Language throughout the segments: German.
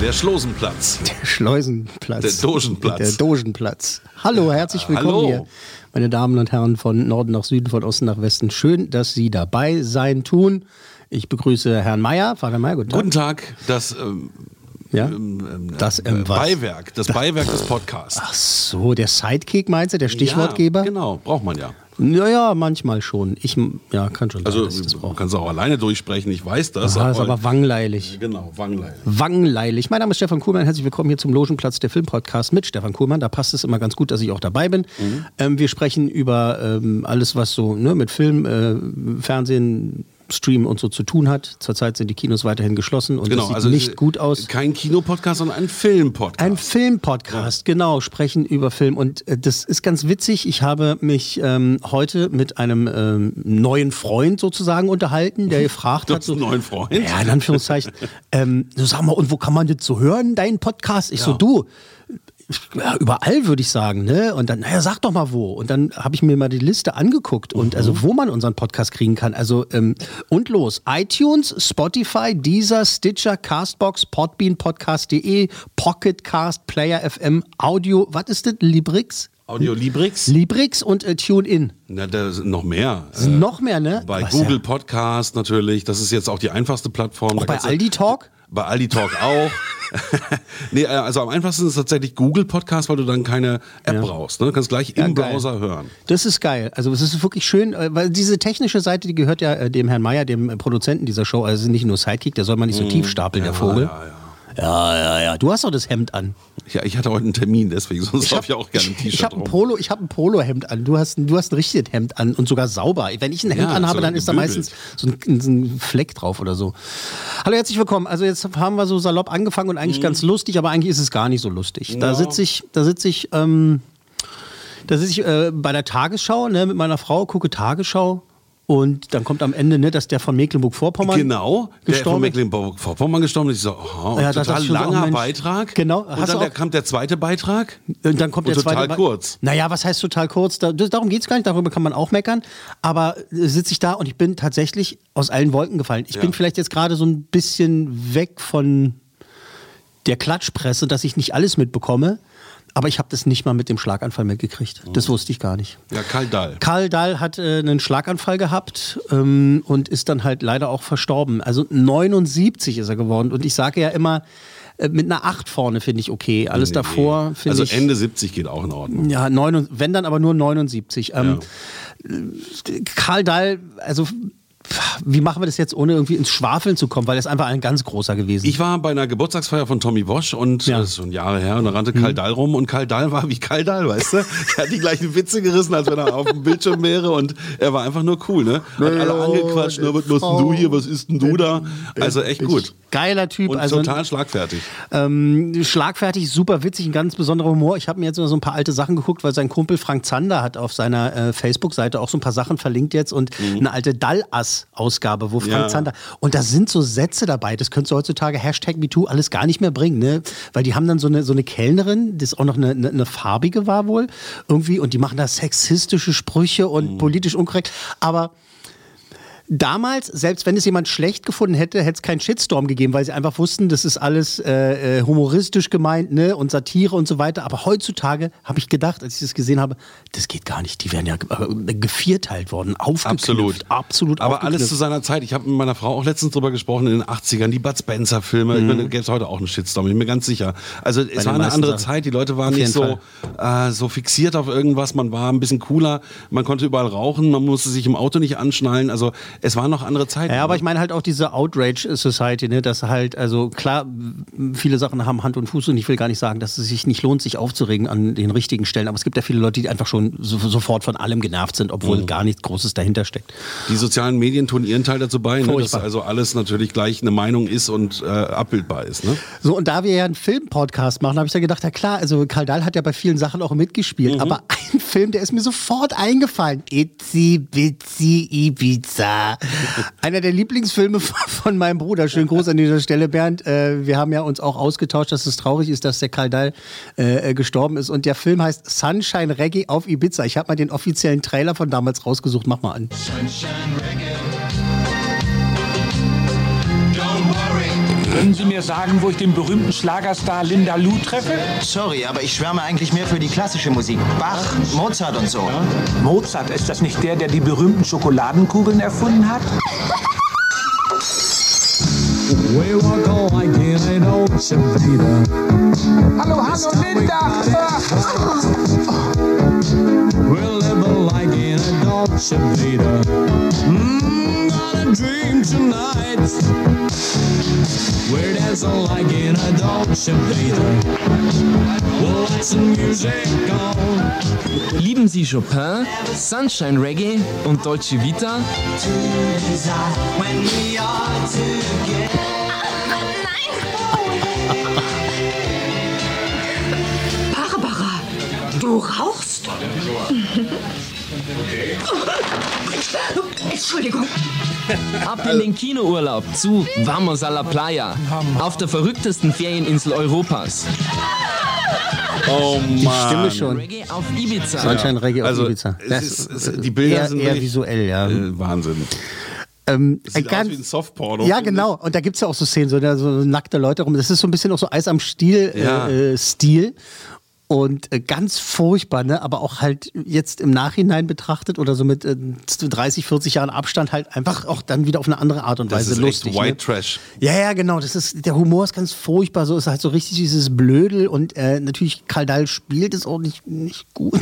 Der Schlosenplatz. Der Schleusenplatz. Der Dogenplatz. Der Dogenplatz. Hallo, herzlich willkommen Hallo. hier, meine Damen und Herren von Norden nach Süden, von Osten nach Westen. Schön, dass Sie dabei sein tun. Ich begrüße Herrn Meier. Vater Meier, guten Tag. Guten Tag, das ähm, Ja? ähm, Das, ähm, äh? Beiwerk, das Beiwerk des Podcasts. Ach so, der Sidekick meinst du, der Stichwortgeber? Ja, genau, braucht man ja. Naja, manchmal schon. Ich, ja, kann schon Also das du kannst auch alleine durchsprechen, ich weiß das. Aha, ist aber wangleilig. Genau, Wanglein. Wangleilig. Mein Name ist Stefan Kuhlmann. Herzlich willkommen hier zum Logenplatz der Filmpodcast mit Stefan Kuhlmann. Da passt es immer ganz gut, dass ich auch dabei bin. Mhm. Ähm, wir sprechen über ähm, alles, was so ne, mit Film, äh, Fernsehen, Stream und so zu tun hat. Zurzeit sind die Kinos weiterhin geschlossen und Genau, das sieht also nicht äh, gut aus. Kein Kinopodcast, sondern ein Filmpodcast. Ein Filmpodcast, genau, sprechen über Film. Und äh, das ist ganz witzig. Ich habe mich ähm, heute mit einem ähm, neuen Freund sozusagen unterhalten, der gefragt Du hat. einen neuen Freund? Ja, in Anführungszeichen. ähm, so sag mal, und wo kann man das so hören, deinen Podcast? Ich so, Ja. du. Ja, überall würde ich sagen, ne? Und dann, naja, sag doch mal wo. Und dann habe ich mir mal die Liste angeguckt und also wo man unseren Podcast kriegen kann. Also ähm, und los. iTunes, Spotify, Deezer, Stitcher, Castbox, Podbean, Podcast.de, Pocketcast, Player FM, Audio, was ist das? Librix? Audiolibrix? Librix und äh, TuneIn. Na, da sind noch mehr. Sind Äh, noch mehr, ne? Bei Was Google ja- Podcast natürlich, das ist jetzt auch die einfachste Plattform. Auch bei Aldi Talk? Bei Aldi Talk auch. nee, äh, also am einfachsten ist tatsächlich Google Podcast, weil du dann keine App brauchst. Ne? Du kannst gleich Ja, im geil. Browser hören. Das ist geil. Also es ist wirklich schön, äh, weil diese technische Seite, die gehört ja äh, dem Herrn Meier, dem Produzenten dieser Show. Also es ist nicht nur Sidekick, der soll man nicht so tief stapeln, der Vogel. Mhm. Ja, ja. Ja, ja, ja. Du hast doch das Hemd an. ja, ich hatte heute einen Termin, deswegen sonst hab- habe ich auch gerne ein ich, ich T-Shirt habe ein. Polo, ich habe ein Polohemd an. Du hast, ein- du hast ein richtiges Hemd an und sogar sauber. Wenn ich ein Hemd Ja, anhabe, so dann ist da gebügelt. meistens so ein, so ein Fleck drauf oder so. Hallo, herzlich willkommen. Also jetzt haben wir so salopp angefangen und eigentlich ganz lustig, aber eigentlich ist es gar nicht so lustig. Da Mhm. Ja. sitze ich, da sitze ich, ähm, da sitze ich äh, bei der Tagesschau ne, mit meiner Frau, gucke Tagesschau und dann kommt am Ende, ne, dass der von Mecklenburg-Vorpommern Genau, der von gestorben. Mecklenburg-Vorpommern gestorben ist. Ich so, aha, Ja, total so, oh langer Mensch. Beitrag. Genau, Und dann der, kam der zweite Beitrag. Und dann kommt Und der zweite total kurz. Naja, was heißt total kurz? Da, darum geht es gar nicht, darüber kann man auch meckern. Aber äh, sitze ich da und ich bin tatsächlich aus allen Wolken gefallen. Ich Ja. bin vielleicht jetzt gerade so ein bisschen weg von der Klatschpresse, dass ich nicht alles mitbekomme. Aber ich habe das nicht mal mit dem Schlaganfall mitgekriegt. Das Oh. wusste ich gar nicht. Ja, Karl Dahl. Karl Dahl hat äh, einen Schlaganfall gehabt ähm, und ist dann halt leider auch verstorben. Also 79 ist er geworden. Und ich sage ja immer, äh, mit einer 8 vorne finde ich okay. Alles Nee, davor nee. finde Also ich. Ende 70 geht auch in Ordnung. Ja, neun, wenn dann aber nur 79. Ähm, Karl Dahl, also wie machen wir das jetzt, ohne irgendwie ins Schwafeln zu kommen, weil er ist einfach ein ganz großer gewesen. Ich war bei einer Geburtstagsfeier von Tommy Bosch und Ja. Mhm. das ist schon Jahre her und da rannte Karl Dahl rum und Karl Dahl war wie Karl Dahl, weißt du? Er hat die gleichen Witze gerissen, als wenn er auf dem Bildschirm wäre und er war einfach nur cool, ne? Hat alle angequatscht, ne, was machst denn du hier, was isst denn du da? Also echt gut. Geiler Typ, Und also total schlagfertig. ähm, schlagfertig, super witzig, ein ganz besonderer Humor. Ich habe mir jetzt so ein paar alte Sachen geguckt, weil sein Kumpel Frank Zander hat auf seiner äh, Facebook-Seite auch so ein paar Sachen verlinkt jetzt und eine alte Dallass-Ausgabe, wo Frank Mhm. Ja. Zander und da sind so Sätze dabei, das könntest du heutzutage Hashtag MeToo alles gar nicht mehr bringen, ne? Weil die haben dann so eine, so eine Kellnerin, das auch noch eine, eine, eine farbige war wohl, irgendwie, und die machen da sexistische Sprüche Mhm. und politisch unkorrekt, aber damals, selbst wenn es jemand schlecht gefunden hätte, hätte es keinen Shitstorm gegeben, weil sie einfach wussten, das ist alles äh, äh, humoristisch gemeint ne? und Satire und so weiter. Aber heutzutage habe ich gedacht, als ich das gesehen habe, das geht gar nicht. Die werden ja äh, gevierteilt worden, aufgeknüpft. Absolut. Absolut Aber alles zu seiner Zeit. Ich habe mit meiner Frau auch letztens drüber gesprochen, in den 80ern, die Bud Spencer-Filme. Ich Mhm. meine, da gäbe es heute auch einen Shitstorm, bin ich mir ganz sicher. Also es den war eine andere Sachen. Zeit, die Leute waren Auf nicht so, äh, so fixiert auf irgendwas, man war ein bisschen cooler, man konnte überall rauchen, man musste sich im Auto nicht anschnallen. Also es waren noch andere Zeiten. Ja, aber ne? ich meine halt auch diese Outrage Society, ne, dass halt, also klar, viele Sachen haben Hand und Fuß und ich will gar nicht sagen, dass es sich nicht lohnt, sich aufzuregen an den richtigen Stellen, aber es gibt ja viele Leute, die einfach schon so, sofort von allem genervt sind, obwohl Mhm. gar nichts Großes dahinter steckt. Die sozialen Medien tun ihren Teil dazu bei, ne, dass also alles natürlich gleich eine Meinung ist und äh, abbildbar ist. Ne? So, und da wir ja einen Film-Podcast machen, habe ich da gedacht, ja klar, also Karl Dahl hat ja bei vielen Sachen auch mitgespielt, Mhm. aber ein Film, der ist mir sofort eingefallen. Itzy Bitsy Ibiza. Einer der Lieblingsfilme von meinem Bruder. Schönen Gruß an dieser Stelle, Bernd. Äh, wir haben ja uns auch ausgetauscht, dass es traurig ist, dass der Karl Dahl äh, äh, gestorben ist. Und der Film heißt Sunshine Reggae auf Ibiza. Ich habe mal den offiziellen Trailer von damals rausgesucht. Mach mal an. Können Sie mir sagen, wo ich den berühmten Schlagerstar Linda Lou treffe? Sorry, aber ich schwärme eigentlich mehr für die klassische Musik. Bach, Mozart und so. Mozart, ist das nicht der, der die berühmten Schokoladenkugeln erfunden hat? Hallo, hallo, Linda! Lieben Sie Chopin, Sunshine Reggae und Dolce Vita? Barbara, du rauchst? Entschuldigung. Ab in den Kinourlaub zu Vamos a la Playa. Auf der verrücktesten Ferieninsel Europas. Oh Die Stimme schon. Reggae auf Ibiza. Sunshine Reggae Also, auf Ibiza. es ist, es, die Bilder eher, sind eher visuell, ja. Äh, Wahnsinn. Ähm, Sieht ganz- aus wie ein Softporno. Ja, genau. Und da gibt es ja auch so Szenen, so, so nackte Leute rum. Das ist so ein bisschen auch so Eis am Stiel Ja. äh, äh, Stil. Und äh, ganz furchtbar, ne? aber auch halt jetzt im Nachhinein betrachtet oder so mit äh, 30, 40 Jahren Abstand halt einfach auch dann wieder auf eine andere Art und Das Weise ist lustig. echt White ne? Trash. Ja, ja, genau. Das ist, der Humor ist ganz furchtbar. So ist halt so richtig dieses Blödel und äh, natürlich Karl Dahl spielt es auch nicht, nicht gut.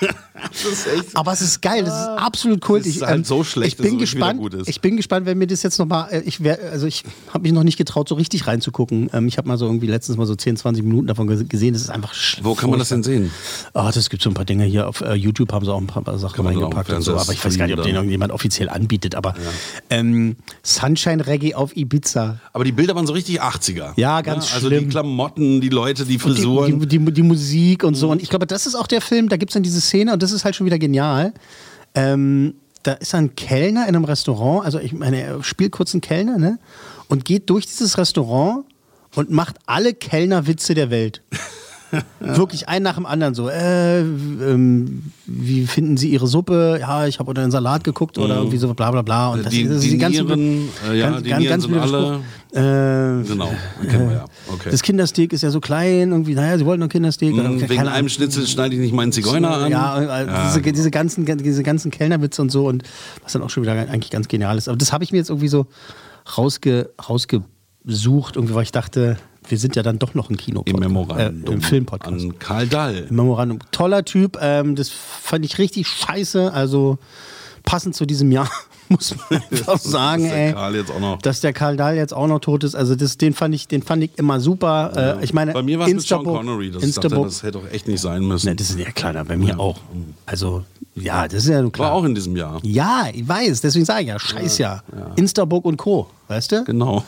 Echt Aber es ist geil, das ist absolut kultig. Es ist halt Ähm, so schlecht, ich bin es gespannt. gut ist. Ich bin gespannt, wenn mir das jetzt nochmal. Ich wär, also ich habe mich noch nicht getraut, so richtig reinzugucken. Ähm, ich habe mal so irgendwie letztens mal so 10, 20 Minuten davon ge- gesehen. Das ist einfach. Wo kann man das denn sehen? Ah, das gibt so ein paar Dinge hier auf äh, YouTube haben sie auch ein paar, Sachen reingepackt und so. Aber ich weiß gar nicht, ob den irgendjemand offiziell anbietet. Aber ähm, Sunshine Reggae auf Ibiza. Aber die Bilder waren so richtig 80er. Ja, ganz Also schlimm. die Klamotten, die Leute, die Die, Frisuren. die, die, die Musik und so. Und ich glaube, das ist auch der Film, da gibt es dann diese Szene und das ist halt schon wieder genial. Ähm, da ist ein Kellner in einem Restaurant, also ich meine, er spielt kurz einen Kellner, ne? Und geht durch dieses Restaurant und macht alle Kellnerwitze der Welt. Wirklich ein nach dem anderen so. Äh, ähm, wie finden Sie Ihre Suppe? Ja, ich habe unter den Salat geguckt oder irgendwie so bla bla bla. Und das, Die- das ist die ganzen- Nieren, äh, ja, ganz, die ganz, ganz sind alle-. Äh, Genau, kennen wir ja. Okay. das Kindersteak ist ja so klein, irgendwie, naja, sie wollten noch Kindersteak. Hm, keine Wegen Ahnung. einem Schnitzel schneide ich nicht meinen Zigeuner an. Ja, äh, diese, diese, ganzen, diese ganzen Kellnerwitze und so und was dann auch schon wieder eigentlich ganz genial ist. Aber das habe ich mir jetzt irgendwie so rausge, rausgesucht, irgendwie, weil ich dachte, wir sind ja dann doch noch ein Kino. Im Memorandum. Äh, Im Filmpodcast. An Karl Dall. Im Memorandum. Toller Typ, ähm, das fand ich richtig scheiße, also passend zu diesem Jahr, muss man einfach sagen, Dass der auch. Dass der Karl Dahl jetzt auch noch tot ist, also das, den, fand ich, den fand ich immer super. Äh, ich meine, Bei mir war es mit Sean Connery. Das, dachte, das hätte doch echt nicht sein müssen. Ne, das ist ja klar, na, bei mir auch. Also, ja, das ist ja klar. War auch in diesem Jahr. Ja, ich weiß, deswegen sage ich ja, scheiß ja. Instabook und Co., weißt du? Genau.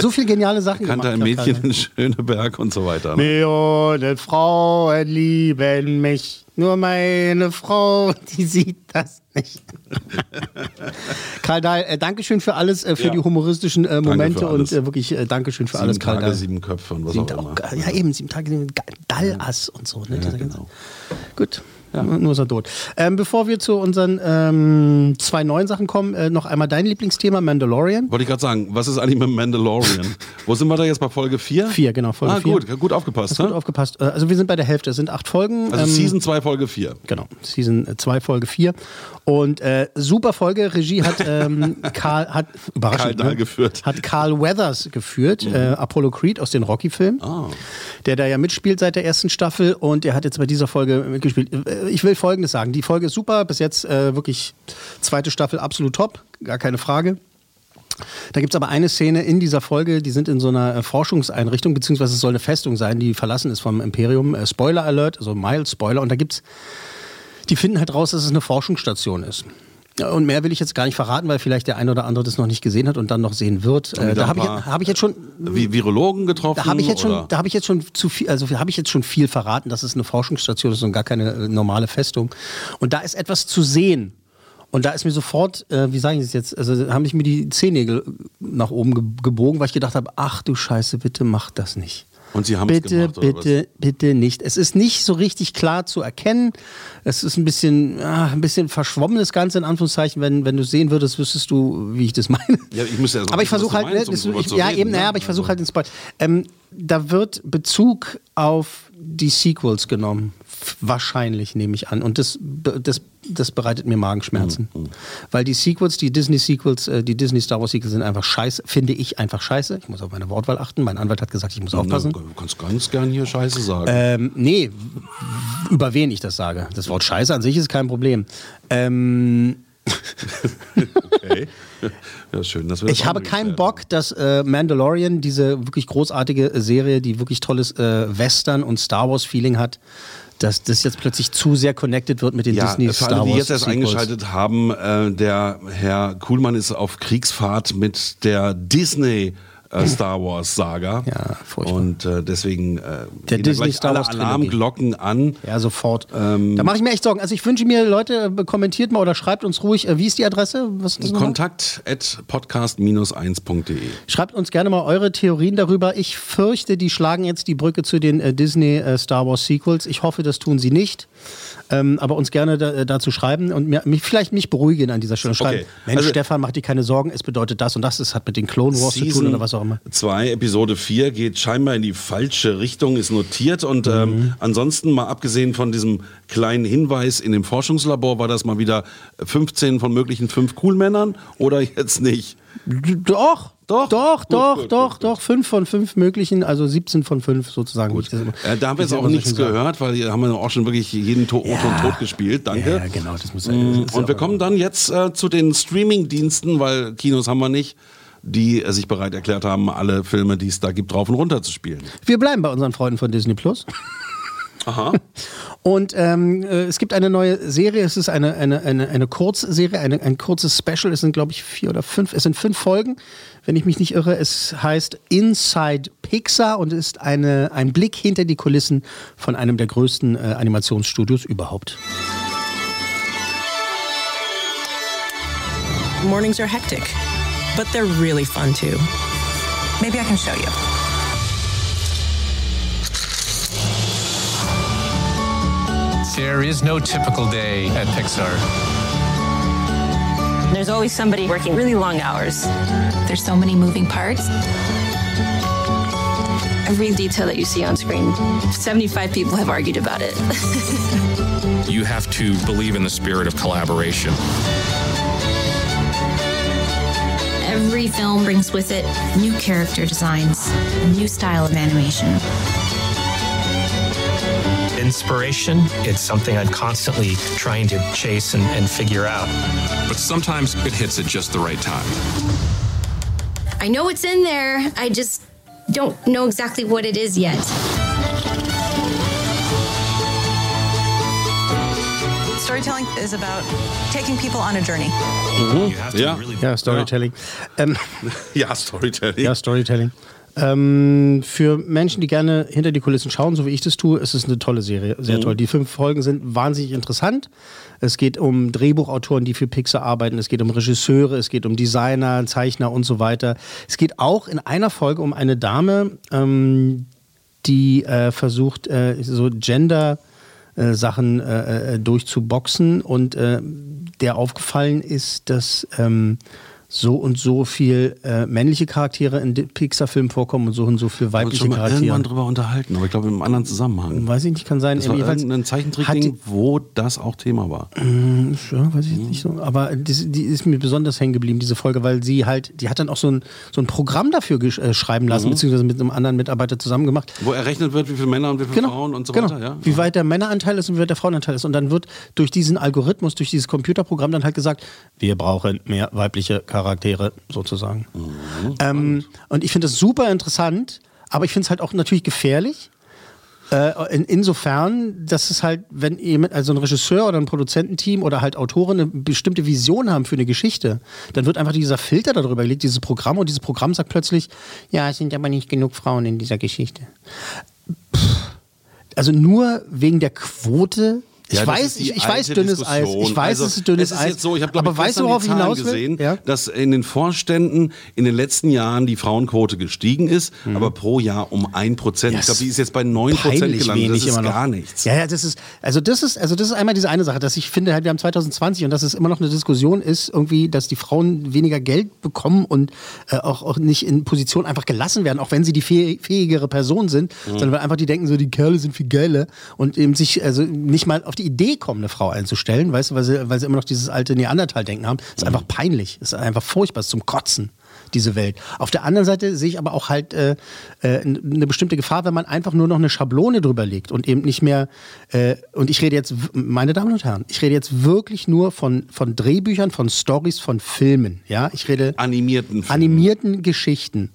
So viele geniale Sachen Kannte ein gemacht, Mädchen Karl in Schöneberg und so weiter. ne? Millionen Frauen lieben mich, nur meine Frau, die sieht das nicht. Karl Dahl, äh, Dankeschön für alles, äh, für Ja. die humoristischen äh, Momente und äh, wirklich äh, Dankeschön für Sieben alles, Karl Tage, Dahl. sieben Köpfe und was Sieben auch immer. Tage, ja, eben, sieben Tage, sieben Ga- Dallass und so. Ne? Ganze- genau. Gut. Nur ist er tot. Ähm, bevor wir zu unseren ähm, zwei neuen Sachen kommen, äh, noch einmal dein Lieblingsthema, Mandalorian. Wollte ich gerade sagen, was ist eigentlich mit Mandalorian? Wo sind wir da jetzt bei Folge 4? Vier, genau, Folge ah, vier. gut, gut aufgepasst. Gut ne? aufgepasst. Äh, Also wir sind bei der Hälfte. Es sind acht Folgen. Also Ähm, Season 2, Folge 4. Genau, Season 2, Folge 4. Und äh, super Folge. Regie hat Ähm, Karl, hat, überraschend, Karl ne? geführt. Hat Carl Weathers geführt, äh, Apollo Creed aus den Rocky-Filmen. Ah. Der da ja mitspielt seit der ersten Staffel und er hat jetzt bei dieser Folge mitgespielt. Ich will Folgendes sagen. Die Folge ist super, bis jetzt äh, wirklich zweite Staffel absolut top, gar keine Frage. Da gibt es aber eine Szene in dieser Folge, die sind in so einer äh, Forschungseinrichtung, beziehungsweise es soll eine Festung sein, die verlassen ist vom Imperium. Äh, Spoiler Alert, also mild Spoiler. Und da gibt's, die finden halt raus, dass es eine Forschungsstation ist. Und mehr will ich jetzt gar nicht verraten, weil vielleicht der eine oder andere das noch nicht gesehen hat und dann noch sehen wird. Äh, da habe ich, hab ich jetzt schon Vi Virologen getroffen? da habe ich jetzt oder? schon, da habe ich jetzt schon zu viel, also habe ich jetzt schon viel verraten, dass es eine Forschungsstation ist und gar keine äh, normale Festung. Und da ist etwas zu sehen. Und da ist mir sofort, äh, wie sage ich das jetzt, also haben sich mir die Zehennägel nach oben ge gebogen, weil ich gedacht habe, ach du Scheiße, bitte mach das nicht. Und Sie haben es Bitte, gemacht, bitte, bitte nicht. Es ist nicht so richtig klar zu erkennen. Es ist ein bisschen, ah, ein bisschen verschwommen, das Ganze in Anführungszeichen. Wenn, wenn du sehen würdest, wüsstest du, wie ich das meine. Ja, ich muss ja mal aber ich versuche halt, meinst, ne, um das, drüber ich, zu ja reden, eben, ne? naja, aber ich versuche Also- halt den Spoil. Ähm, da wird Bezug auf die Sequels genommen. Wahrscheinlich, nehme ich an. Und das, das, das bereitet mir Magenschmerzen. Mhm, Weil die Sequels, die Disney-Sequels, äh, die Disney-Star Wars-Sequels sind einfach scheiße, finde ich einfach scheiße. Ich muss auf meine Wortwahl achten. Mein Anwalt hat gesagt, ich muss aufpassen. Du kannst ganz gern hier Scheiße sagen. Ähm, nee, über wen ich das sage. Das Wort Scheiße an sich ist kein Problem. Ähm, okay. Ja, schön, dass wir das ich habe keinen Bock, dass äh, Mandalorian, diese wirklich großartige Serie, die wirklich tolles äh, Western- und Star Wars-Feeling hat, dass das jetzt plötzlich zu sehr connected wird mit den Ja, Disney Star Wars. die jetzt erst Sequels. eingeschaltet haben, äh, der Herr Kuhlmann ist auf Kriegsfahrt mit der Disney äh, Star Wars Saga. Ja, furchtbar. Und äh, deswegen äh, Der gehen Disney gleich Star alle. Alarmglocken an. Ja, sofort. Ähm, da mache ich mir echt Sorgen. Also ich wünsche mir, Leute, äh, kommentiert mal oder schreibt uns ruhig. Äh, wie ist die Adresse? Was ist? Kontakt at podcast-1.de. Schreibt uns gerne mal eure Theorien darüber. Ich fürchte, die schlagen jetzt die Brücke zu den äh, Disney äh, Star Wars Sequels. Ich hoffe, das tun sie nicht. Ähm, aber uns gerne da, äh, dazu schreiben und mir, mich, vielleicht mich beruhigen an dieser Stelle. Schreiben, Okay. Mensch, Also- Stefan, mach dir keine Sorgen, es bedeutet das und das. Es hat mit den Clone Wars zu tun oder was auch immer. 2, Episode 4 geht scheinbar in die falsche Richtung, ist notiert. Und Mhm. ähm, ansonsten, mal abgesehen von diesem kleinen Hinweis in dem Forschungslabor, war das mal wieder 15 von möglichen fünf Coolmännern oder jetzt nicht? Doch, Doch? doch, Gut, doch, gut, doch, gut, doch. Fünf von fünf möglichen, also 17 von fünf sozusagen. immer- Äh, da haben wir jetzt auch nichts gehört, weil hier haben wir auch schon wirklich jeden to Ja. Und Tot gespielt. Danke. Ja, genau, das muss Mm, das ist Und wir auch- kommen dann jetzt äh, zu den Streaming-Diensten, weil Kinos haben wir nicht, die äh, sich bereit erklärt haben, alle Filme, die es da gibt, drauf und runter zu spielen. Wir bleiben bei unseren Freunden von Disney Plus. Aha. Und ähm, äh, es gibt eine neue Serie, es ist eine, eine, eine, eine Kurzserie, eine, ein kurzes Special, es sind glaube ich vier oder fünf, es sind fünf Folgen, wenn ich mich nicht irre. Es heißt Inside Pixar und ist eine, ein Blick hinter die Kulissen von einem der größten äh, Animationsstudios überhaupt. Mornings are hectic, but they're really fun too. Maybe I can show you. There is no typical day at Pixar. There's always somebody working really long hours. There's so many moving parts. Every detail that you see on screen, 75 people have argued about it. You have to believe in the spirit of collaboration. Every film brings with it new character designs, a new style of animation. Inspiration, it's something I'm constantly trying to chase and, and figure out. But sometimes it hits at just the right time. I know it's in there, I just don't know exactly what it is yet. Storytelling is about taking people on a journey. Ja. Ja, Storytelling. Ähm, ja, Storytelling. ja, Storytelling. Ähm, für Menschen, die gerne hinter die Kulissen schauen, so wie ich das tue, ist es eine tolle Serie. Sehr Mhm. toll. Die fünf Folgen sind wahnsinnig interessant. Es geht um Drehbuchautoren, die für Pixar arbeiten. Es geht um Regisseure, es geht um Designer, Zeichner und so weiter. Es geht auch in einer Folge um eine Dame, ähm, die äh, versucht, äh, so Gender. Äh, Sachen äh, äh, durchzuboxen. Und äh, der aufgefallen ist, dass ähm, so und so viel äh, männliche Charaktere in Pixar-Filmen vorkommen und so und so viel weibliche Charaktere. irgendwann drüber unterhalten, aber ich glaube im anderen Zusammenhang. Weiß ich nicht, kann sein. Das war irgendein hat Zeichentrickding, wo das auch Thema war. Mm, Ja, weiß ich nicht so. Aber die, die ist mir besonders hängen geblieben, diese Folge, weil sie halt, die hat dann auch so ein, so ein Programm dafür äh, schreiben lassen, Mhm. beziehungsweise mit einem anderen Mitarbeiter zusammen gemacht. Wo errechnet wird, wie viele Männer und wie viele Genau, Frauen und so genau. weiter. Ja? Wie weit der Männeranteil ist und wie weit der Frauenanteil ist. Und dann wird durch diesen Algorithmus, durch dieses Computerprogramm dann halt gesagt, wir brauchen mehr weibliche Charaktere sozusagen. Mhm. ähm, und ich finde das super interessant, aber ich finde es halt auch natürlich gefährlich. Äh, in, insofern, dass es halt, wenn jemand, also ein Regisseur oder ein Produzententeam oder halt Autoren eine bestimmte Vision haben für eine Geschichte, dann wird einfach dieser Filter darüber gelegt, dieses Programm, und dieses Programm sagt plötzlich, ja, es sind aber nicht genug Frauen in dieser Geschichte. Pff. Also nur wegen der Quote. Ich Ja, weiß, ich, ich weiß dünnes Eis. Diskussion. Ich weiß, also, es ist dünnes es ist Eis. Jetzt so, ich habe aber ich weißt du, worauf ich hinaus will? gesehen, Ja? dass in den Vorständen in den letzten Jahren die Frauenquote gestiegen ist, aber pro Jahr um ein Prozent. Ich glaube, die ist jetzt bei 9 Prozent gelandet. Das ist gar nichts. Ja, ja, das ist, also das ist, also das ist einmal diese eine Sache, dass ich finde, halt, wir haben 2020 und dass es immer noch eine Diskussion ist, irgendwie, dass die Frauen weniger Geld bekommen und äh, auch, auch nicht in Position einfach gelassen werden, auch wenn sie die fäh- fähigere Person sind, Mhm. sondern weil einfach die denken, so die Kerle sind viel geiler und eben sich also nicht mal auf die Idee kommen, eine Frau einzustellen, weißt du, weil sie, weil sie immer noch dieses alte Neandertal-Denken haben. Ist einfach peinlich, ist einfach furchtbar, ist zum Kotzen diese Welt. Auf der anderen Seite sehe ich aber auch halt äh, äh, eine bestimmte Gefahr, wenn man einfach nur noch eine Schablone drüber legt und eben nicht mehr, äh, und ich rede jetzt, meine Damen und Herren, ich rede jetzt wirklich nur von, von Drehbüchern, von Stories, von Filmen. Ja, ich rede Animierten Filmen. animierten Geschichten.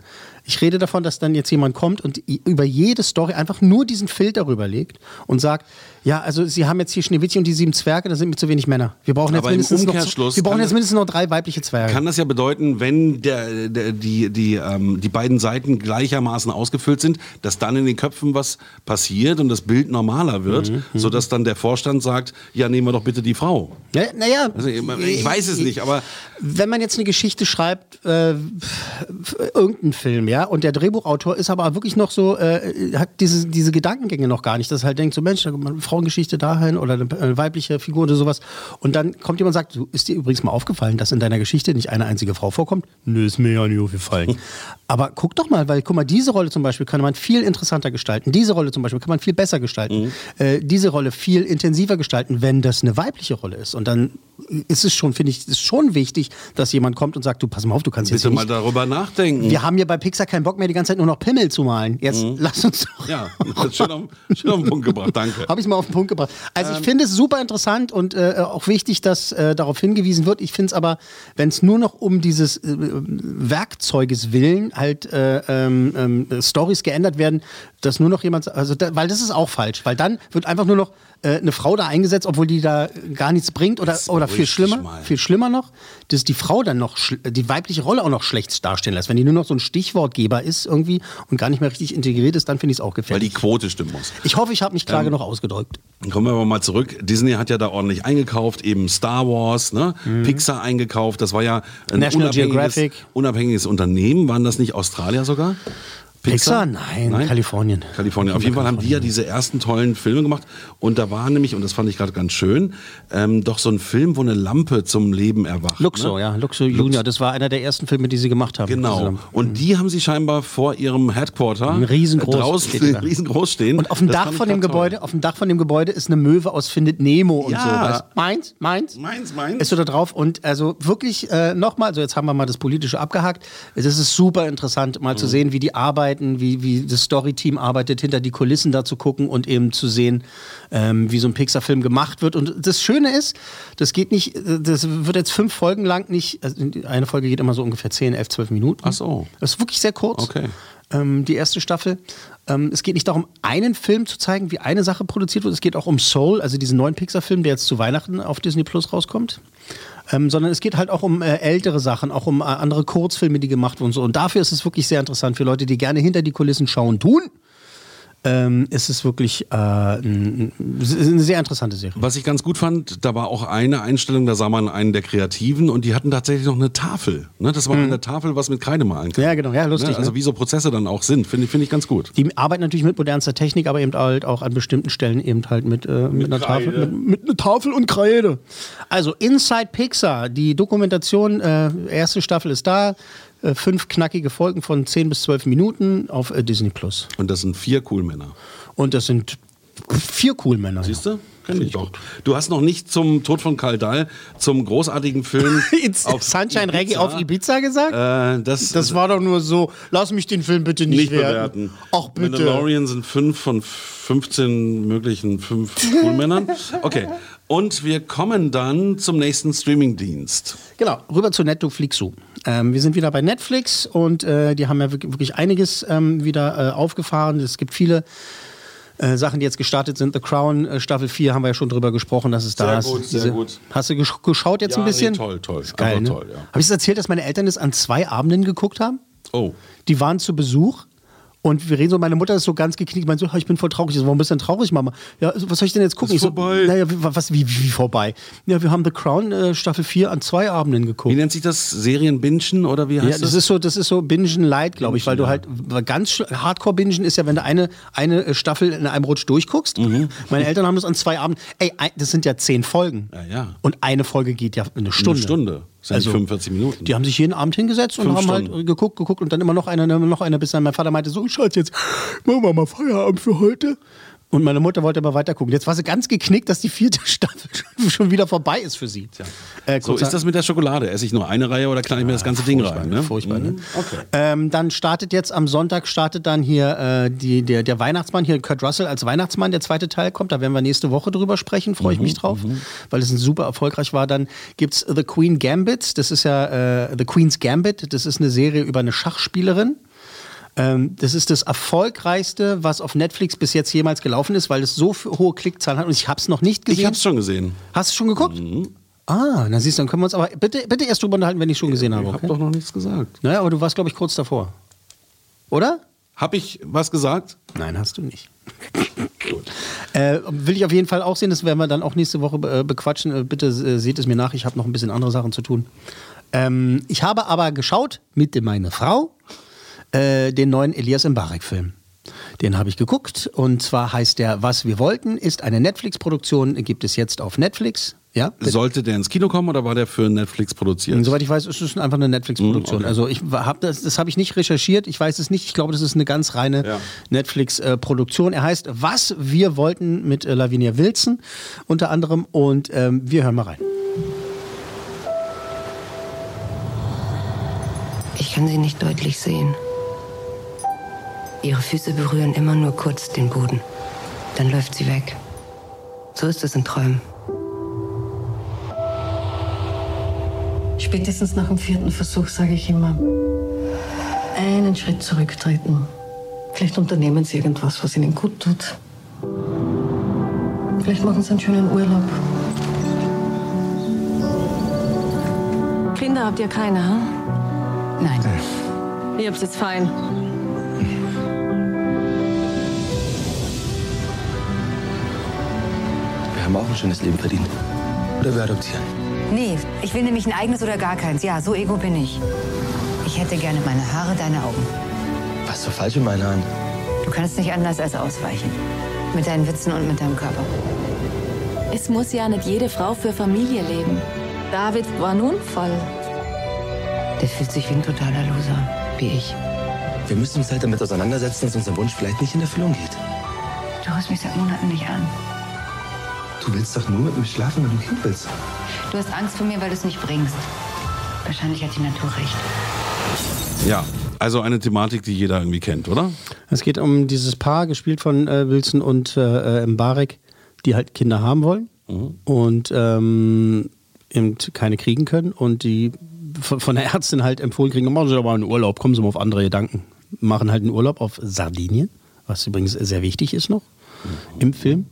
Ich rede davon, dass dann jetzt jemand kommt und über jede Story einfach nur diesen Filter rüberlegt und sagt, ja, also Sie haben jetzt hier Schneewittchen und die sieben Zwerge, da sind mir zu wenig Männer. Wir brauchen jetzt mindestens noch, wir brauchen jetzt mindestens noch drei weibliche Zwerge. Kann das ja bedeuten, wenn der, der, die, die, ähm, die beiden Seiten gleichermaßen ausgefüllt sind, dass dann in den Köpfen was passiert und das Bild normaler wird, Mhm, sodass dann der Vorstand sagt, ja, nehmen wir doch bitte die Frau. Ja, naja, Also, ich ich weiß es nicht, aber wenn man jetzt eine Geschichte schreibt, äh, irgendeinen Film, ja, und der Drehbuchautor ist aber wirklich noch so, äh, hat diese, diese Gedankengänge noch gar nicht, dass er halt denkt, so Mensch, eine Frauengeschichte dahin oder eine, weibliche Figur oder sowas. Und dann kommt jemand und sagt, ist dir übrigens mal aufgefallen, dass in deiner Geschichte nicht eine einzige Frau vorkommt? Nö, ist mir ja nicht aufgefallen. aber guck doch mal, weil guck mal, diese Rolle zum Beispiel kann man viel interessanter gestalten. Diese Rolle zum Beispiel kann man viel besser gestalten. Äh, diese Rolle viel intensiver gestalten, wenn das eine weibliche Rolle ist. Und dann ist es schon, finde ich, ist schon wichtig, dass jemand kommt und sagt, du pass mal auf, du kannst jetzt bitte mal nicht darüber nachdenken. wir haben ja bei Pixar keinen Bock mehr, die ganze Zeit nur noch Pimmel zu malen. Jetzt Mhm. lass uns doch. ja, schön auf, schön auf den Punkt gebracht, danke. Habe ich mal auf den Punkt gebracht. Also Ähm. ich finde es super interessant und äh, auch wichtig, dass äh, darauf hingewiesen wird. Ich finde es aber, wenn es nur noch um dieses äh, Werkzeuges willen halt äh, ähm, ähm, Stories geändert werden, dass nur noch jemand, also da, weil das ist auch falsch, weil dann wird einfach nur noch äh, eine Frau da eingesetzt, obwohl die da gar nichts bringt oder, oder viel beruhig dich schlimmer, mal. viel schlimmer noch, dass die Frau dann noch die weibliche Rolle auch noch schlecht darstellen lässt. Wenn die nur noch so ein Stichwortgeber ist irgendwie und gar nicht mehr richtig integriert ist, dann finde ich es auch Weil gefährlich. die Quote stimmen muss. Ich hoffe, ich habe mich klar Ähm, genug ausgedrückt. Kommen wir aber mal zurück. Disney hat ja da ordentlich eingekauft, eben Star Wars, ne? Pixar eingekauft. Das war ja ein Mhm. National unabhängiges, unabhängiges Unternehmen. Waren das nicht Australier sogar? Pixar? Nein, Kalifornien. Kalifornien. Auf jeden Fall haben die ja diese ersten tollen Filme gemacht. Und da war nämlich, und das fand ich gerade ganz schön, ähm, doch so ein Film, wo eine Lampe zum Leben erwacht. Luxo, ne? ja, Luxo Junior. Das war einer der ersten Filme, die sie gemacht haben. Genau. Und die haben sie scheinbar vor ihrem Headquarter Ein riesengroß draußen die da. riesengroß stehen. Und auf dem Das Dach von dem toll. Gebäude, auf dem Dach von dem Gebäude ist eine Möwe aus Findet Nemo und Ja. so. Weißt? Meins, meins. Meins, meins. Ist so da drauf. Und also wirklich äh, nochmal, also jetzt haben wir mal das Politische abgehakt. Es ist super interessant, mal Mhm. zu sehen, wie die arbeiten, wie, wie das Story-Team arbeitet, hinter die Kulissen da zu gucken und eben zu sehen, ähm, wie so ein Pixar-Film gemacht wird. Und das Schöne ist, das geht nicht, das wird jetzt fünf Folgen lang nicht, also eine Folge geht immer so ungefähr 10, 11, 12 Minuten. Ach so. Das ist wirklich sehr kurz. Okay. Ähm, die erste Staffel. Ähm, es geht nicht darum, einen Film zu zeigen, wie eine Sache produziert wird. Es geht auch um Soul, also diesen neuen Pixar-Film, der jetzt zu Weihnachten auf Disney Plus rauskommt. Ähm, sondern es geht halt auch um äh, ältere Sachen, auch um äh, andere Kurzfilme, die gemacht wurden. und So. Und dafür ist es wirklich sehr interessant für Leute, die gerne hinter die Kulissen schauen tun. Ähm, ist es wirklich äh, ein, eine sehr interessante Serie. Was ich ganz gut fand, da war auch eine Einstellung, da sah man einen der Kreativen und die hatten tatsächlich noch eine Tafel. Ne? Das war eine Tafel, was mit Kreide malen kann. Ja, genau, ja, lustig. Ne? Also ne? wie so Prozesse dann auch sind, finde find ich ganz gut. Die arbeiten natürlich mit modernster Technik, aber eben halt auch an bestimmten Stellen eben halt mit, äh, mit, einer Kreide. Tafel. Mit, mit einer Tafel und Kreide. Also Inside Pixar, die Dokumentation, äh, erste Staffel ist da. Äh, fünf knackige Folgen von 10 bis 12 Minuten auf äh, Disney Plus. Und das sind vier cool Männer. Und das sind vier cool Männer. Siehst du? Kenn ich doch. Du hast noch nicht zum Tod von Karl Dahl, zum großartigen Film auf Sunshine Reggae auf Ibiza gesagt? Äh, das, Das war doch nur so, lass mich den Film bitte nicht, nicht werten. bewerten. Ach bitte. Mandalorian sind fünf von 15 möglichen fünf Coolmännern. Okay. Und wir kommen dann zum nächsten Streamingdienst. Genau, rüber zu Netflixu. Ähm, wir sind wieder bei Netflix und äh, die haben ja wirklich, einiges ähm, wieder äh, aufgefahren. Es gibt viele äh, Sachen, die jetzt gestartet sind. The Crown äh, Staffel 4 haben wir ja schon drüber gesprochen, dass es da Sehr ist. gut, sehr gut. Hast du gesch geschaut jetzt Ja, ein bisschen? nee, toll, toll. Geil, Einfach ne? toll, ja. Habe ich es erzählt, dass meine Eltern es an zwei Abenden geguckt haben? Oh. Die waren zu Besuch. Und wir reden so, meine Mutter ist so ganz geknickt, meint so, "Ah, ich bin voll traurig. Ich so, warum bist du denn traurig, Mama? Ja, was soll ich denn jetzt gucken? Ist ich so, vorbei. naja, wie, was, wie, wie vorbei? Ja, wir haben The Crown äh, Staffel 4 an zwei Abenden geguckt. Wie nennt sich das? Serienbingen oder wie heißt Ja, das ist so, das ist so Bingen Light, glaube ich, weil du halt ganz Hardcore Bingen ist ja, wenn du eine eine äh, Staffel in einem Rutsch durchguckst. Meine Eltern haben das an zwei Abenden. Ey, das sind ja zehn Folgen. Ja, ja. Und eine Folge geht ja eine Stunde. Eine Stunde. Sind Also, 45 Minuten. Die haben sich jeden Abend hingesetzt und Fünf haben Stunden. halt geguckt, geguckt und dann immer noch einer, noch einer, bis dann mein Vater meinte, so Schatz, jetzt machen wir mal Feierabend für heute. Und meine Mutter wollte aber weiter gucken. Jetzt war sie ganz geknickt, dass die vierte Staffel schon- wieder vorbei ist für sie. Äh, so ist das mit der Schokolade. Esse ich nur eine Reihe oder knall ich mir das ganze Ding rein? Ne? Furchtbar, ne? Mhm. Okay. Ähm, dann startet jetzt am Sonntag startet dann hier äh, die, der, der Weihnachtsmann, hier Kurt Russell als Weihnachtsmann, der zweite Teil kommt. Da werden wir nächste Woche drüber sprechen, freue ich mich drauf, weil es ein super erfolgreich war. Dann gibt's The Queen Gambit, das ist ja äh, The Queen's Gambit, das ist eine Serie über eine Schachspielerin. Ähm, das ist das erfolgreichste, was auf Netflix bis jetzt jemals gelaufen ist, weil es so hohe Klickzahlen hat und ich habe es noch nicht gesehen. Ich habe es schon gesehen. Hast du schon geguckt? Ah, na siehst du, dann können wir uns aber bitte, bitte erst drüber unterhalten, wenn ich schon gesehen habe. Ich habe Okay? doch noch nichts gesagt. Naja, aber du warst, glaube ich, kurz davor. Oder? Habe ich was gesagt? Nein, hast du nicht. Äh, will ich auf jeden Fall auch sehen, das werden wir dann auch nächste Woche äh, bequatschen. Äh, bitte äh, seht es mir nach, ich habe noch ein bisschen andere Sachen zu tun. Ähm, ich habe aber geschaut mit meiner Frau äh, den neuen Elias Mbarek-Film. Den habe ich geguckt und zwar heißt der Was wir wollten, ist eine Netflix-Produktion, gibt es jetzt auf Netflix. Ja, bitte. Sollte der ins Kino kommen oder war der für Netflix produziert? Und Soweit ich weiß, ist es einfach eine Netflix-Produktion. Mm, okay. Also ich habe das, das habe ich nicht recherchiert. Ich weiß es nicht. Ich glaube, das ist eine ganz reine Ja. Netflix-Produktion. Er heißt Was wir wollten mit äh, Lavinia Wilson unter anderem. Und ähm, wir hören mal rein. Ich kann sie nicht deutlich sehen. Ihre Füße berühren immer nur kurz den Boden. Dann läuft sie weg. So ist es in Träumen. Spätestens nach dem vierten Versuch sage ich immer, einen Schritt zurücktreten. Vielleicht unternehmen Sie irgendwas, was Ihnen gut tut. Vielleicht machen Sie einen schönen Urlaub. Kinder habt ihr keine, hm? Nein. Ihr habt's jetzt fein. Haben auch ein schönes Leben verdient. Oder wir adoptieren. Nee, ich will nämlich ein eigenes oder gar keins. Ja, so ego bin ich. Ich hätte gerne meine Haare, deine Augen. Was ist so falsch in meiner Hand? Du kannst nicht anders als ausweichen. Mit deinen Witzen und mit deinem Körper. Es muss ja nicht jede Frau für Familie leben. David war nun voll. Der fühlt sich wie ein totaler Loser. Wie ich. Wir müssen uns halt damit auseinandersetzen, dass unser Wunsch vielleicht nicht in Erfüllung geht. Du rufst mich seit Monaten nicht an. Du willst doch nur mit mir schlafen, wenn du ein Kind willst. Du hast Angst vor mir, weil du es nicht bringst. Wahrscheinlich hat die Natur recht. Ja, also eine Thematik, die jeder irgendwie kennt, oder? Es geht um dieses Paar, gespielt von äh, Wilson und äh, äh, Mbarek, die halt Kinder haben wollen und ähm, eben keine kriegen können und die von von der Ärztin halt empfohlen kriegen, machen Sie doch mal einen Urlaub, kommen Sie mal auf andere Gedanken. Machen halt einen Urlaub auf Sardinien, was übrigens sehr wichtig ist noch im Film.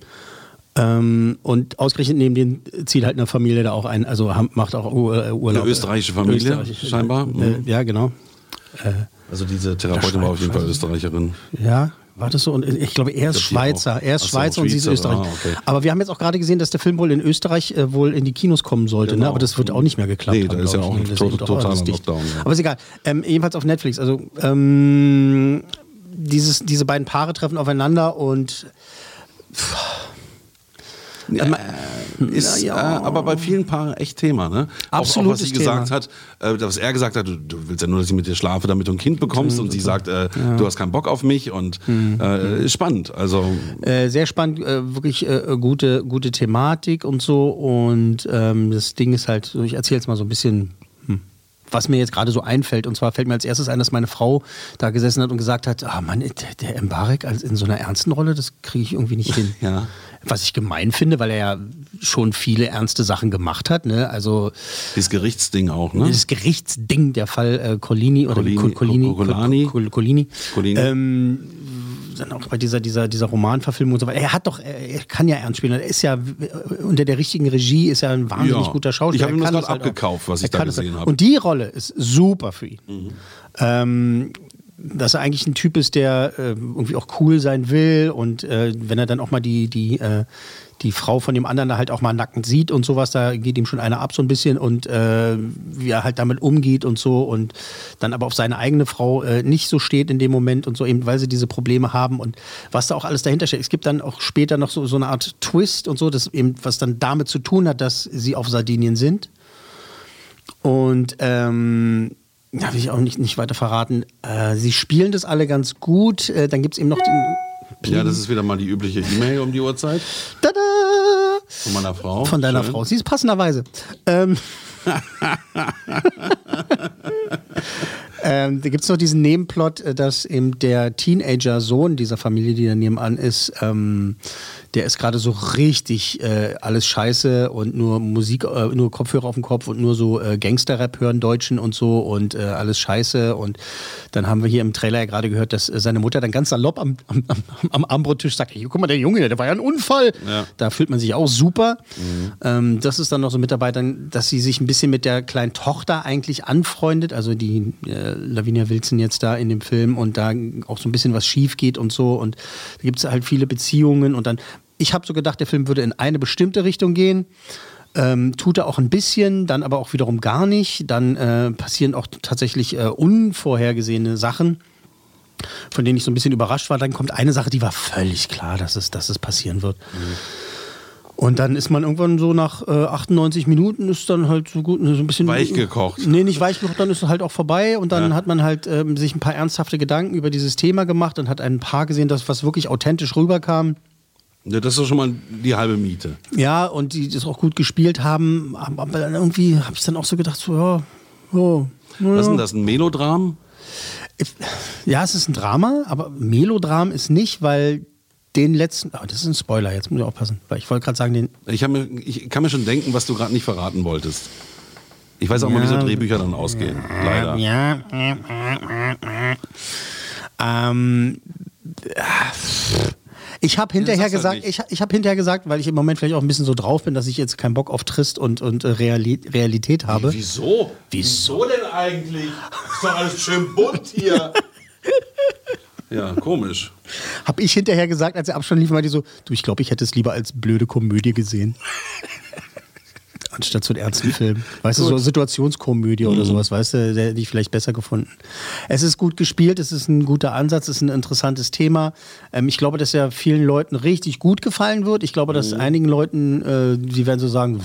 Ähm, und ausgerechnet neben den zieht halt eine Familie da auch ein, also macht auch äh, Urlaub. Eine österreichische Familie, scheinbar. Äh, ja, genau. Äh, Also diese Therapeutin war auf jeden Fall Österreicherin. ja, War das so? Und ich glaube, er ist glaub, Schweizer. Er ist Ach so, Schweizer und sie ist Schweizer, Österreich. ah, okay. Aber wir haben jetzt auch gerade gesehen, dass der Film wohl in Österreich äh, wohl in die Kinos kommen sollte. Ne? Genau. Aber das wird auch nicht mehr geklappt. Nee, da ist ja auch ein Das to- totaler. Lockdown, ja. Aber ist egal. Ähm, jedenfalls auf Netflix. Also ähm, dieses, diese beiden Paare treffen aufeinander und Äh, ist ja. äh, aber bei vielen Paaren echt Thema, ne? Auch, auch was sie gesagt hat, äh, was er gesagt hat, du, du willst ja nur, dass ich mit dir schlafe, damit du ein Kind bekommst und sie sagt, äh, du hast keinen Bock auf mich und Mhm. äh, ist spannend. Also Äh, sehr spannend, wirklich gute, gute Thematik und so. Und ähm, das Ding ist halt, ich erzähle jetzt mal so ein bisschen, was mir jetzt gerade so einfällt. Und zwar fällt mir als erstes ein, dass meine Frau da gesessen hat und gesagt hat, ah Mann, der, der Mbarek als in so einer ernsten Rolle, das kriege ich irgendwie nicht hin. ja. Was ich gemein finde, weil er ja schon viele ernste Sachen gemacht hat. Ne? Also dieses Gerichtsding auch, ne? das Gerichtsding, der Fall äh, Collini oder Collini- Col- Collini, Co- Colani. Col- Collini. Colini. Ähm, dann auch bei dieser, dieser, dieser Romanverfilmung und so weiter. Er hat doch, er kann ja ernst spielen. Er ist ja äh, unter der richtigen Regie, ist ja ein wahnsinnig Ja. guter Schauspieler. Ich habe ihm das gerade halt auch. abgekauft, was ich da gesehen halt. habe. Und die Rolle ist super für ihn. Ähm, dass er eigentlich ein Typ ist, der äh, irgendwie auch cool sein will und äh, wenn er dann auch mal die, die, äh, die Frau von dem anderen da halt auch mal nackend sieht und sowas, da geht ihm schon einer ab so ein bisschen und äh, wie er halt damit umgeht und so und dann aber auf seine eigene Frau äh, nicht so steht in dem Moment und so, eben weil sie diese Probleme haben und was da auch alles dahinter steht. Es gibt dann auch später noch so, so eine Art Twist und so, das eben, was dann damit zu tun hat, dass sie auf Sardinien sind. Und ähm, da will ich auch nicht, nicht weiter verraten. Äh, sie spielen das alle ganz gut. Äh, dann gibt es eben noch den. Ja, das ist wieder mal die übliche E-Mail um die Uhrzeit Tada! von meiner Frau. Von deiner Schön. Frau. Sie ist passenderweise. Ähm, ähm, da gibt es noch diesen Nebenplot, äh, dass eben der Teenager-Sohn dieser Familie, die da nebenan ist, ähm, der ist gerade so richtig äh, alles scheiße und nur Musik, äh, nur Kopfhörer auf dem Kopf und nur so äh, Gangster-Rap hören, Deutschen und so und äh, alles scheiße. Und dann haben wir hier im Trailer ja gerade gehört, dass äh, seine Mutter dann ganz salopp am, am, am, Armbrottisch sagt, guck mal, der Junge, der war ja ein Unfall. Ja. Da fühlt man sich auch super. Ähm, das ist dann noch so mit dabei, dann, dass sie sich ein bisschen mit der kleinen Tochter eigentlich anfreundet, also die äh, Lavinia Wilson jetzt da in dem Film und da auch so ein bisschen was schief geht und so. Und da gibt es halt viele Beziehungen und dann, ich habe so gedacht, der Film würde in eine bestimmte Richtung gehen. Ähm, tut er auch ein bisschen, dann aber auch wiederum gar nicht. Dann äh, passieren auch tatsächlich äh, unvorhergesehene Sachen von denen ich so ein bisschen überrascht war. Dann kommt eine Sache, die war völlig klar, dass es, dass es passieren wird. Und dann ist man irgendwann so nach äh, 98 Minuten ist dann halt so gut so ein bisschen Weich gekocht. Nee, nicht weich gekocht, dann ist es halt auch vorbei und dann Ja. hat man halt ähm, sich ein paar ernsthafte Gedanken über dieses Thema gemacht und hat ein paar gesehen, das was wirklich authentisch rüberkam. Ja, das ist doch schon mal die halbe Miete. Ja, und die das auch gut gespielt haben, aber irgendwie habe ich dann auch so gedacht so ja, ja, Was ist ja. denn das, ein Melodram? Ja, es ist ein Drama, aber Melodram ist nicht, weil den letzten. Oh, das ist ein Spoiler, jetzt muss ich aufpassen. Weil ich wollte gerade sagen, den. Ich, mir, ich kann mir schon denken, was du gerade nicht verraten wolltest. Ich weiß auch mal, wie so Ja. Drehbücher dann ausgehen. Leider. Ja. Ähm, ich habe hinterher halt gesagt, ich, ich habe hinterher gesagt, weil ich im Moment vielleicht auch ein bisschen so drauf bin, dass ich jetzt keinen Bock auf Trist und, und äh, Reali Realität habe. Wieso? Wieso denn eigentlich? Ist doch alles schön bunt hier. ja, komisch. Habe ich hinterher gesagt, als der Abstand lief, meinte ich so, du, ich glaube, ich hätte es lieber als blöde Komödie gesehen. Anstatt so einen ernsten Film. Weißt du, so Gut. Situationskomödie oder Mhm. sowas, weißt du, der hätte ich vielleicht besser gefunden. Es ist gut gespielt, es ist ein guter Ansatz, es ist ein interessantes Thema. Ähm, ich glaube, dass ja vielen Leuten richtig gut gefallen wird. Ich glaube, dass Mhm. einigen Leuten, äh, die werden so sagen,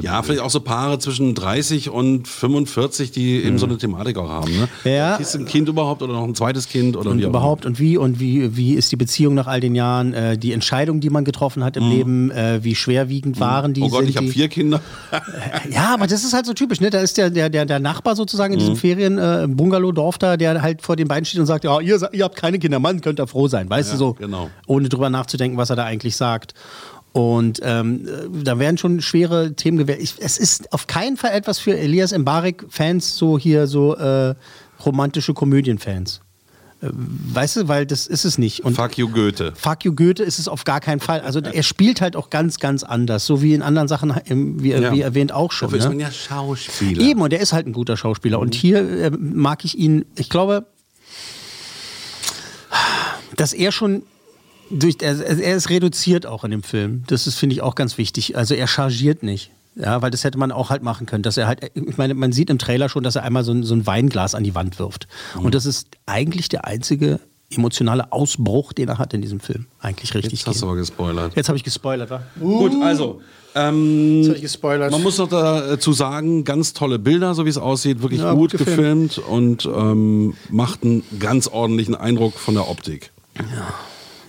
Ja, vielleicht auch so Paare zwischen 30 und 45, die eben so eine Thematik auch haben. Ne? Mhm. Ja. Ist ein Kind überhaupt oder noch ein zweites Kind oder und wie überhaupt und wie und wie, wie ist die Beziehung nach all den Jahren, äh, die Entscheidungen, die man getroffen hat im Leben, äh, wie schwerwiegend waren die? Oh Gott, ich habe vier Kinder. Ja, aber das ist halt so typisch, ne? Da ist der, der, der, der Nachbar sozusagen in diesem Mhm. Ferien äh, Bungalow-Dorf da, der halt vor den beiden steht und sagt, ja, ihr, ihr habt keine Kinder, Mann, könnt ihr froh sein, weißt Ja, du so, genau. ohne drüber nachzudenken, was er da eigentlich sagt. Und ähm, äh, da werden schon schwere Themen gewählt. Ich, es ist auf keinen Fall etwas für Elias Mbarek-Fans, so hier so äh, romantische Komödien-Fans. Äh, Weißt du, weil das ist es nicht. Und Fuck you Goethe. Fuck you Goethe ist es auf gar keinen Fall. Also er spielt halt auch ganz, ganz anders, so wie in anderen Sachen, wie, Ja. wie erwähnt auch schon. Dafür ist ne? man ja Schauspieler. Eben, und er ist halt ein guter Schauspieler. Und hier äh, mag ich ihn, ich glaube, dass er schon durch, er, er ist reduziert auch in dem Film. Das ist, finde ich, auch ganz wichtig. Also er chargiert nicht. Ja, weil das hätte man auch halt machen können, dass er halt, ich meine, man sieht im Trailer schon, dass er einmal so ein, so ein Weinglas an die Wand wirft. Mhm. Und das ist eigentlich der einzige emotionale Ausbruch, den er hat in diesem Film. Eigentlich richtig. Jetzt hast du aber gespoilert. Jetzt habe ich gespoilert, wa? Gut, also. Ähm, Jetzt hab ich gespoilert. Man muss noch dazu sagen, ganz tolle Bilder, so wie es aussieht, wirklich Ja, gut, gut gefilmt. gefilmt. und ähm, macht einen ganz ordentlichen Eindruck von der Optik. Ja.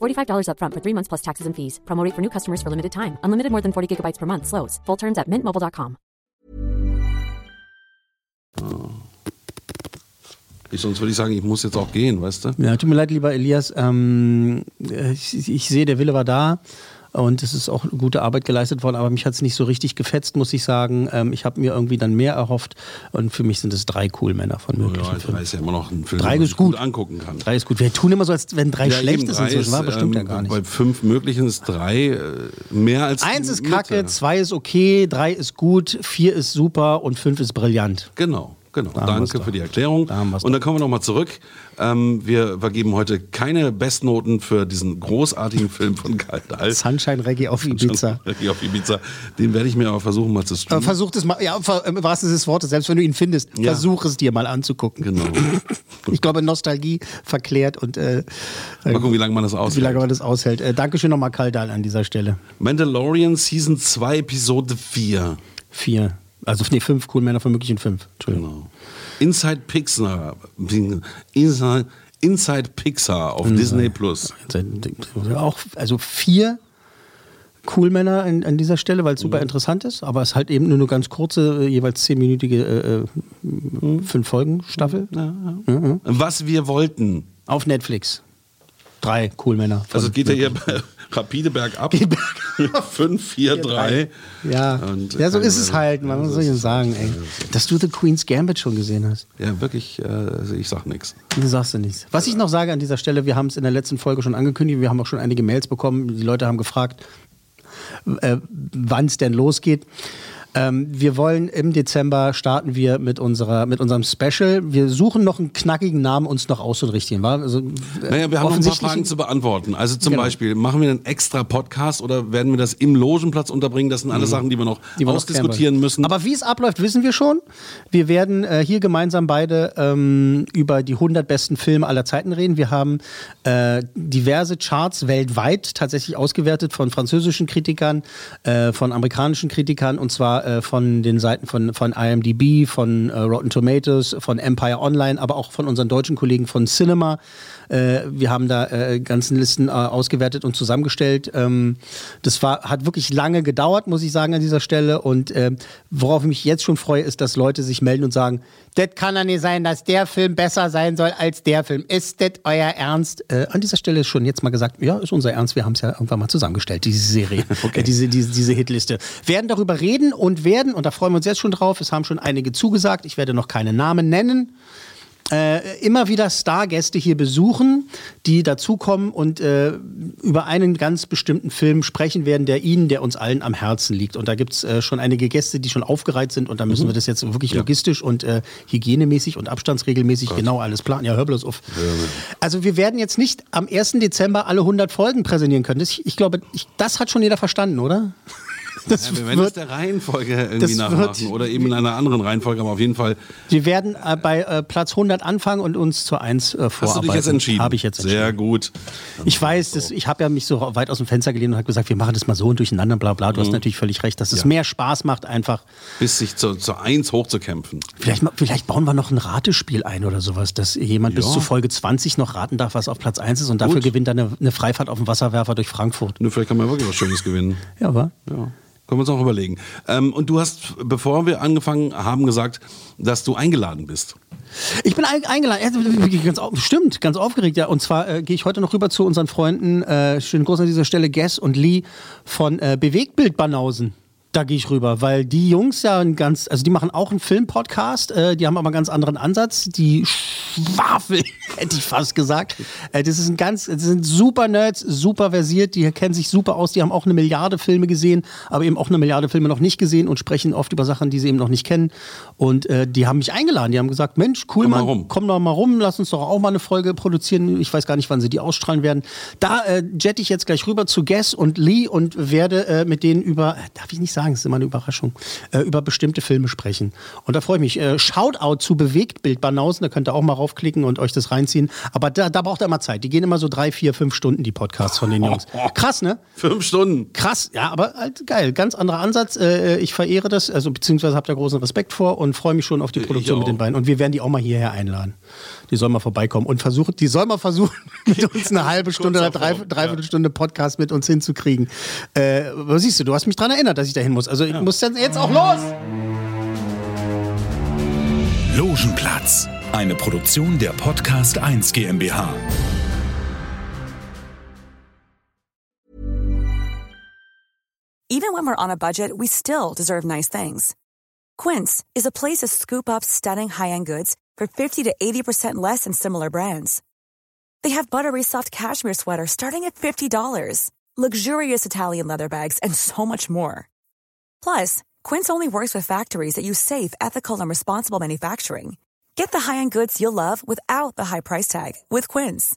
$45 upfront for three months plus taxes and fees. Promo rate for new customers for limited time. Unlimited more than 40 gigabytes per month. Slows. Full terms at mintmobile.com. Ich, sonst würde ich sagen, ich muss jetzt auch gehen, weißt du? Ja, tut mir leid, lieber Elias. Ähm, ich, ich sehe, der Wille war da. Und es ist auch gute Arbeit geleistet worden, aber mich hat es nicht so richtig gefetzt, muss ich sagen. Ähm, ich habe mir irgendwie dann mehr erhofft. Und für mich sind es drei Cool-Männer von möglichen Ja, Filmen. drei ist ja immer noch ein Film, Drei ist sich gut. angucken kann. Drei ist gut. Wir tun immer so, als wenn drei Ja, schlecht eben, ist drei inzwischen. War bestimmt ja ähm, gar nicht. Bei fünf möglichen ist drei äh, mehr als Eins ist Mitte. kacke, zwei ist okay, drei ist gut, vier ist super und fünf ist brillant. Genau, genau. Da Danke für die Erklärung. Und dann kommen wir nochmal zurück. Ähm, wir vergeben heute keine Bestnoten für diesen großartigen Film von Karl Dahl. Sunshine Reggae auf Ibiza. Reggae auf Ibiza. Den werde ich mir aber versuchen mal zu Aber streamen. versuch es mal, ja, ver- im wahrsten Sinne des Wortes, selbst wenn du ihn findest, Ja. versuch es dir mal anzugucken. Genau. Ich glaube, Nostalgie verklärt und äh, Mal gucken, wie lange man das wie aushält. lange man das aushält. Äh, Dankeschön nochmal, Kaldal, an dieser Stelle. Mandalorian Season 2, Episode 4. Vier. Also, nee, fünf cool Männer von möglichen fünf. Entschuldigung. Genau. Inside Pixar. Inside, Inside Pixar auf Mhm. Disney Plus. Auch, also vier cool Männer an, an dieser Stelle, weil es super interessant ist, aber es ist halt eben nur eine ganz kurze, äh, jeweils zehnminütige äh, äh, fünf Folgen Staffel. Mhm. Was wir wollten. Auf Netflix. Drei cool Männer. Also geht ja hier möglichen. Rapide bergab. 5, 4, 3. Ja. Und, ja, so äh, ist es halt. Man muss ich sagen, ey. Dass du The Queen's Gambit schon gesehen hast. Ja, wirklich, äh, also ich sag nichts. Du sagst du nichts. Was ich noch sage an dieser Stelle, wir haben es in der letzten Folge schon angekündigt, wir haben auch schon einige Mails bekommen. Die Leute haben gefragt, äh, wann es denn losgeht. Ähm, wir wollen im Dezember starten wir mit unserer mit unserem Special. Wir suchen noch einen knackigen Namen, uns noch auszurichten. War? Also, äh, Naja, wir haben noch ein paar Fragen zu beantworten. Also zum Genau. Beispiel, machen wir einen extra Podcast oder werden wir das im Logenplatz unterbringen? Das sind alles Mhm. Sachen, die wir noch die wir noch ausdiskutieren klären müssen. Aber wie es abläuft, wissen wir schon. Wir werden äh, hier gemeinsam beide ähm, über die 100 besten Filme aller Zeiten reden. Wir haben äh, diverse Charts weltweit tatsächlich ausgewertet von französischen Kritikern, äh, von amerikanischen Kritikern und zwar äh, von den Seiten von, von IMDb, von äh, Rotten Tomatoes, von Empire Online, aber auch von unseren deutschen Kollegen von Cinema. Äh, wir haben da äh, ganzen Listen äh, ausgewertet und zusammengestellt. Ähm, das war, hat wirklich lange gedauert, muss ich sagen, an dieser Stelle. Und ähm, worauf ich mich jetzt schon freue, ist, dass Leute sich melden und sagen, das kann ja nicht sein, dass der Film besser sein soll als der Film. Ist das euer Ernst? Äh, an dieser Stelle ist schon jetzt mal gesagt, ja, ist unser Ernst. Wir haben es ja irgendwann mal zusammengestellt, diese Serie, äh, diese, diese, diese Hitliste. Werden darüber reden und werden, und da freuen wir uns jetzt schon drauf, es haben schon einige zugesagt, ich werde noch keine Namen nennen, äh, immer wieder Stargäste hier besuchen, die dazukommen und äh, über einen ganz bestimmten Film sprechen werden, der Ihnen, der uns allen am Herzen liegt. Und da gibt es äh, schon einige Gäste, die schon aufgereiht sind und da müssen Mhm. wir das jetzt wirklich Ja. logistisch und äh, hygienemäßig und abstandsregelmäßig genau alles planen. Ja, hör bloß auf. Also wir werden jetzt nicht am 1. Dezember alle 100 Folgen präsentieren können. Das, ich glaube, ich, das hat schon jeder verstanden, oder? Das ja, wir werden das der Reihenfolge irgendwie nachmachen oder eben in einer anderen Reihenfolge, aber auf jeden Fall. Wir werden äh, bei äh, Platz 100 anfangen und uns zur 1 äh, vorarbeiten. Hast du dich jetzt entschieden? Habe ich jetzt entschieden. Sehr gut. Ich weiß, das, ich habe ja mich so weit aus dem Fenster gelehnt und habe gesagt, wir machen das mal so und durcheinander, bla bla. Du hast Mhm. natürlich völlig recht, dass es Ja. mehr Spaß macht, einfach. Bis sich zur, zur Eins hochzukämpfen. Vielleicht, vielleicht bauen wir noch ein Ratespiel ein oder sowas, dass jemand bis Ja. zu Folge 20 noch raten darf, was auf Platz 1 ist und dafür Gut. gewinnt dann eine, eine Freifahrt auf dem Wasserwerfer durch Frankfurt. Nur vielleicht kann man wirklich was Schönes gewinnen. Ja, wa? Ja. Können wir uns auch überlegen. Ähm, und du hast, bevor wir angefangen haben, gesagt, dass du eingeladen bist. Ich bin ein, eingeladen. Stimmt, ganz aufgeregt, ja. Und zwar äh, gehe ich heute noch rüber zu unseren Freunden, äh, schönen Gruß an dieser Stelle, Guess und Lee von äh, Bewegtbild Banausen da gehe ich rüber, weil die Jungs ja ein ganz, also die machen auch einen Filmpodcast, äh, die haben aber einen ganz anderen Ansatz. Die Schwafel, hätte ich fast gesagt. Äh, das ist ein ganz, das sind super Nerds, super versiert, die kennen sich super aus, die haben auch eine Milliarde Filme gesehen, aber eben auch eine Milliarde Filme noch nicht gesehen und sprechen oft über Sachen, die sie eben noch nicht kennen. Und äh, die haben mich eingeladen, die haben gesagt, Mensch, cool, komm Mann, rum. komm doch mal rum, lass uns doch auch mal eine Folge produzieren. Ich weiß gar nicht, wann sie die ausstrahlen werden. Da äh, jette ich jetzt gleich rüber zu Guess und Lee und werde äh, mit denen über, darf ich nicht sagen, es ist immer eine Überraschung, äh, über bestimmte Filme sprechen. Und da freue ich mich. Äh, Shoutout zu Bewegtbild Banausen, da könnt ihr auch mal raufklicken und euch das reinziehen. Aber da, da braucht ihr immer Zeit. Die gehen immer so drei, vier, fünf Stunden, die Podcasts von den Jungs. Krass, ne? Fünf Stunden. Krass, ja, aber halt geil. Ganz anderer Ansatz. Äh, ich verehre das, also beziehungsweise habt da großen Respekt vor und freue mich schon auf die Produktion mit den beiden. Und wir werden die auch mal hierher einladen. Die sollen mal vorbeikommen und versuchen, die sollen mal versuchen, mit uns eine halbe Stunde oder drei, dreiviertel Stunde Podcast mit uns hinzukriegen. Äh, was siehst du, du hast mich daran erinnert, dass ich da hin muss. Also ich ja. muss dann jetzt auch los. Logenplatz, eine Produktion der Podcast 1 GmbH. Even when we're on a budget, we still deserve nice things. Quince is a place to scoop up stunning high-end goods for 50 to 80% less than similar brands. They have buttery soft cashmere sweaters starting at $50, luxurious Italian leather bags, and so much more. Plus, Quince only works with factories that use safe, ethical, and responsible manufacturing. Get the high-end goods you'll love without the high price tag with Quince.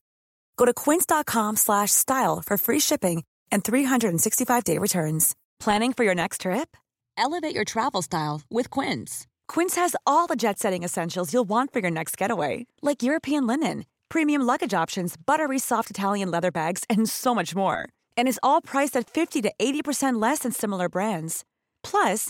Go to quince.com/style for free shipping and 365-day returns. Planning for your next trip? Elevate your travel style with Quince. Quince has all the jet-setting essentials you'll want for your next getaway, like European linen, premium luggage options, buttery soft Italian leather bags, and so much more. And is all priced at 50 to 80% less than similar brands. Plus,